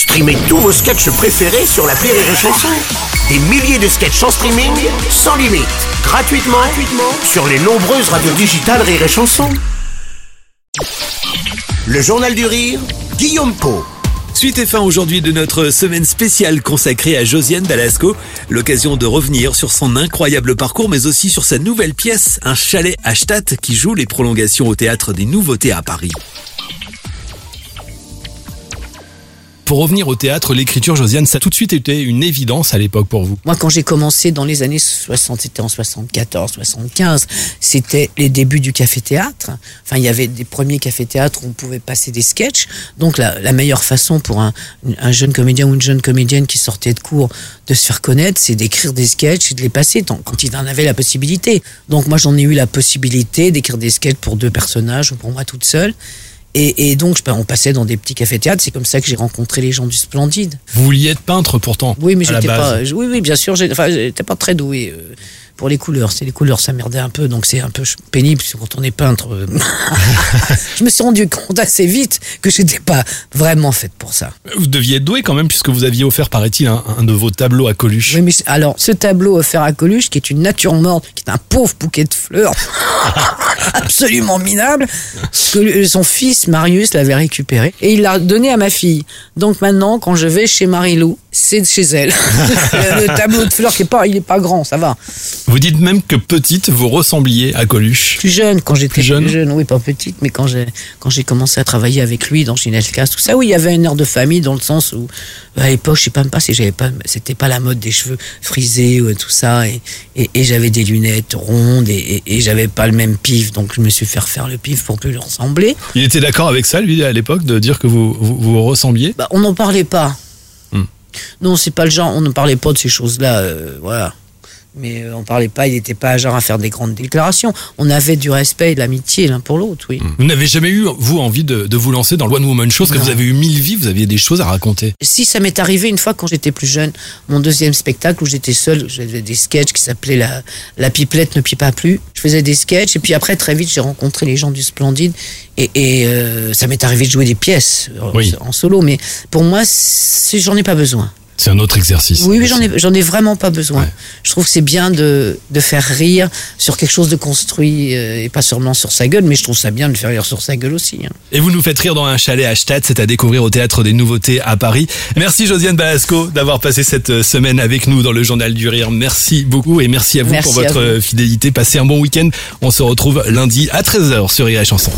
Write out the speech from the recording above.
Streamez tous vos sketchs préférés sur la Rire et Chanson. Des milliers de sketchs en streaming, sans limite, gratuitement, gratuitement sur les nombreuses radios digitales Rire et Chanson. Le Journal du Rire, Guillaume Po. Suite et fin aujourd'hui de notre semaine spéciale consacrée à Josiane Balasco. L'occasion de revenir sur son incroyable parcours, mais aussi sur sa nouvelle pièce, un chalet à Stadt qui joue les prolongations au théâtre des Nouveautés à Paris. Pour revenir au théâtre, l'écriture, Josiane, ça a tout de suite été une évidence à l'époque pour vous. Moi, quand j'ai commencé dans les années 60, c'était en 74, 75, c'était les débuts du café-théâtre. Enfin, il y avait des premiers cafés-théâtres où on pouvait passer des sketchs. Donc, la, meilleure façon pour un, un, jeune comédien ou une jeune comédienne qui sortait de cours de se faire connaître, c'est d'écrire des sketchs et de les passer quand il en avait la possibilité. Donc, moi, j'en ai eu la possibilité d'écrire des sketchs pour deux personnages ou pour moi toute seule. Et, et, donc, on passait dans des petits cafés-théâtres. C'est comme ça que j'ai rencontré les gens du Splendide. Vous vouliez être peintre pourtant Oui, mais j'étais pas. Oui, oui, bien sûr. Enfin, j'étais pas très doué. Pour les couleurs. C'est les couleurs, ça merdait un peu, donc c'est un peu pénible quand on est peintre. Euh. je me suis rendu compte assez vite que j'étais pas vraiment faite pour ça. Vous deviez être doué quand même, puisque vous aviez offert, paraît-il, un, de vos tableaux à Coluche. Oui, mais alors, ce tableau offert à Coluche, qui est une nature morte, qui est un pauvre bouquet de fleurs, absolument minable, que son fils Marius l'avait récupéré et il l'a donné à ma fille. Donc maintenant, quand je vais chez Marilou, c'est chez elle. le tableau de fleurs qui est pas, il est pas grand, ça va. Vous dites même que petite, vous ressembliez à Coluche. Plus jeune, quand j'étais plus jeune. oui, pas petite, mais quand j'ai quand j'ai commencé à travailler avec lui dans Ginelka, tout ça, oui, il y avait un air de famille dans le sens où à l'époque, je sais pas même pas si j'avais pas, c'était pas la mode des cheveux frisés ou tout ça, et, et, j'avais des lunettes rondes et, et, j'avais pas le même pif, donc je me suis fait refaire le pif pour plus lui ressembler. Il était d'accord avec ça, lui, à l'époque, de dire que vous vous, vous ressembliez? Bah, on n'en parlait pas. Hmm. Non, c'est pas le genre, on ne parlait pas de ces choses-là, euh, voilà mais euh, on parlait pas, il n'était pas genre à faire des grandes déclarations. On avait du respect et de l'amitié l'un pour l'autre, oui. Vous n'avez jamais eu, vous, envie de, vous lancer dans le One Woman Show, parce que vous avez eu mille vies, vous aviez des choses à raconter? Si, ça m'est arrivé une fois quand j'étais plus jeune, mon deuxième spectacle où j'étais seule, j'avais des sketchs qui s'appelaient la, la pipelette ne pas plus. Je faisais des sketchs, et puis après, très vite, j'ai rencontré les gens du Splendide, et, et euh, ça m'est arrivé de jouer des pièces euh, en solo, mais pour moi, j'en ai pas besoin. C'est un autre exercice. Oui, oui j'en ai, j'en ai vraiment pas besoin. Je trouve que c'est bien de, de faire rire sur quelque chose de construit euh, et pas seulement sur sa gueule, mais je trouve ça bien de faire rire sur sa gueule aussi. Hein. Et vous nous faites rire dans un chalet à Stade, c'est à découvrir au Théâtre des Nouveautés à Paris. Merci Josiane Balasco d'avoir passé cette euh, semaine avec nous dans le Journal du Rire. Merci beaucoup et merci à vous pour votre fidélité. Passez un bon week-end. On se retrouve lundi à 13h sur Rire et Chanson.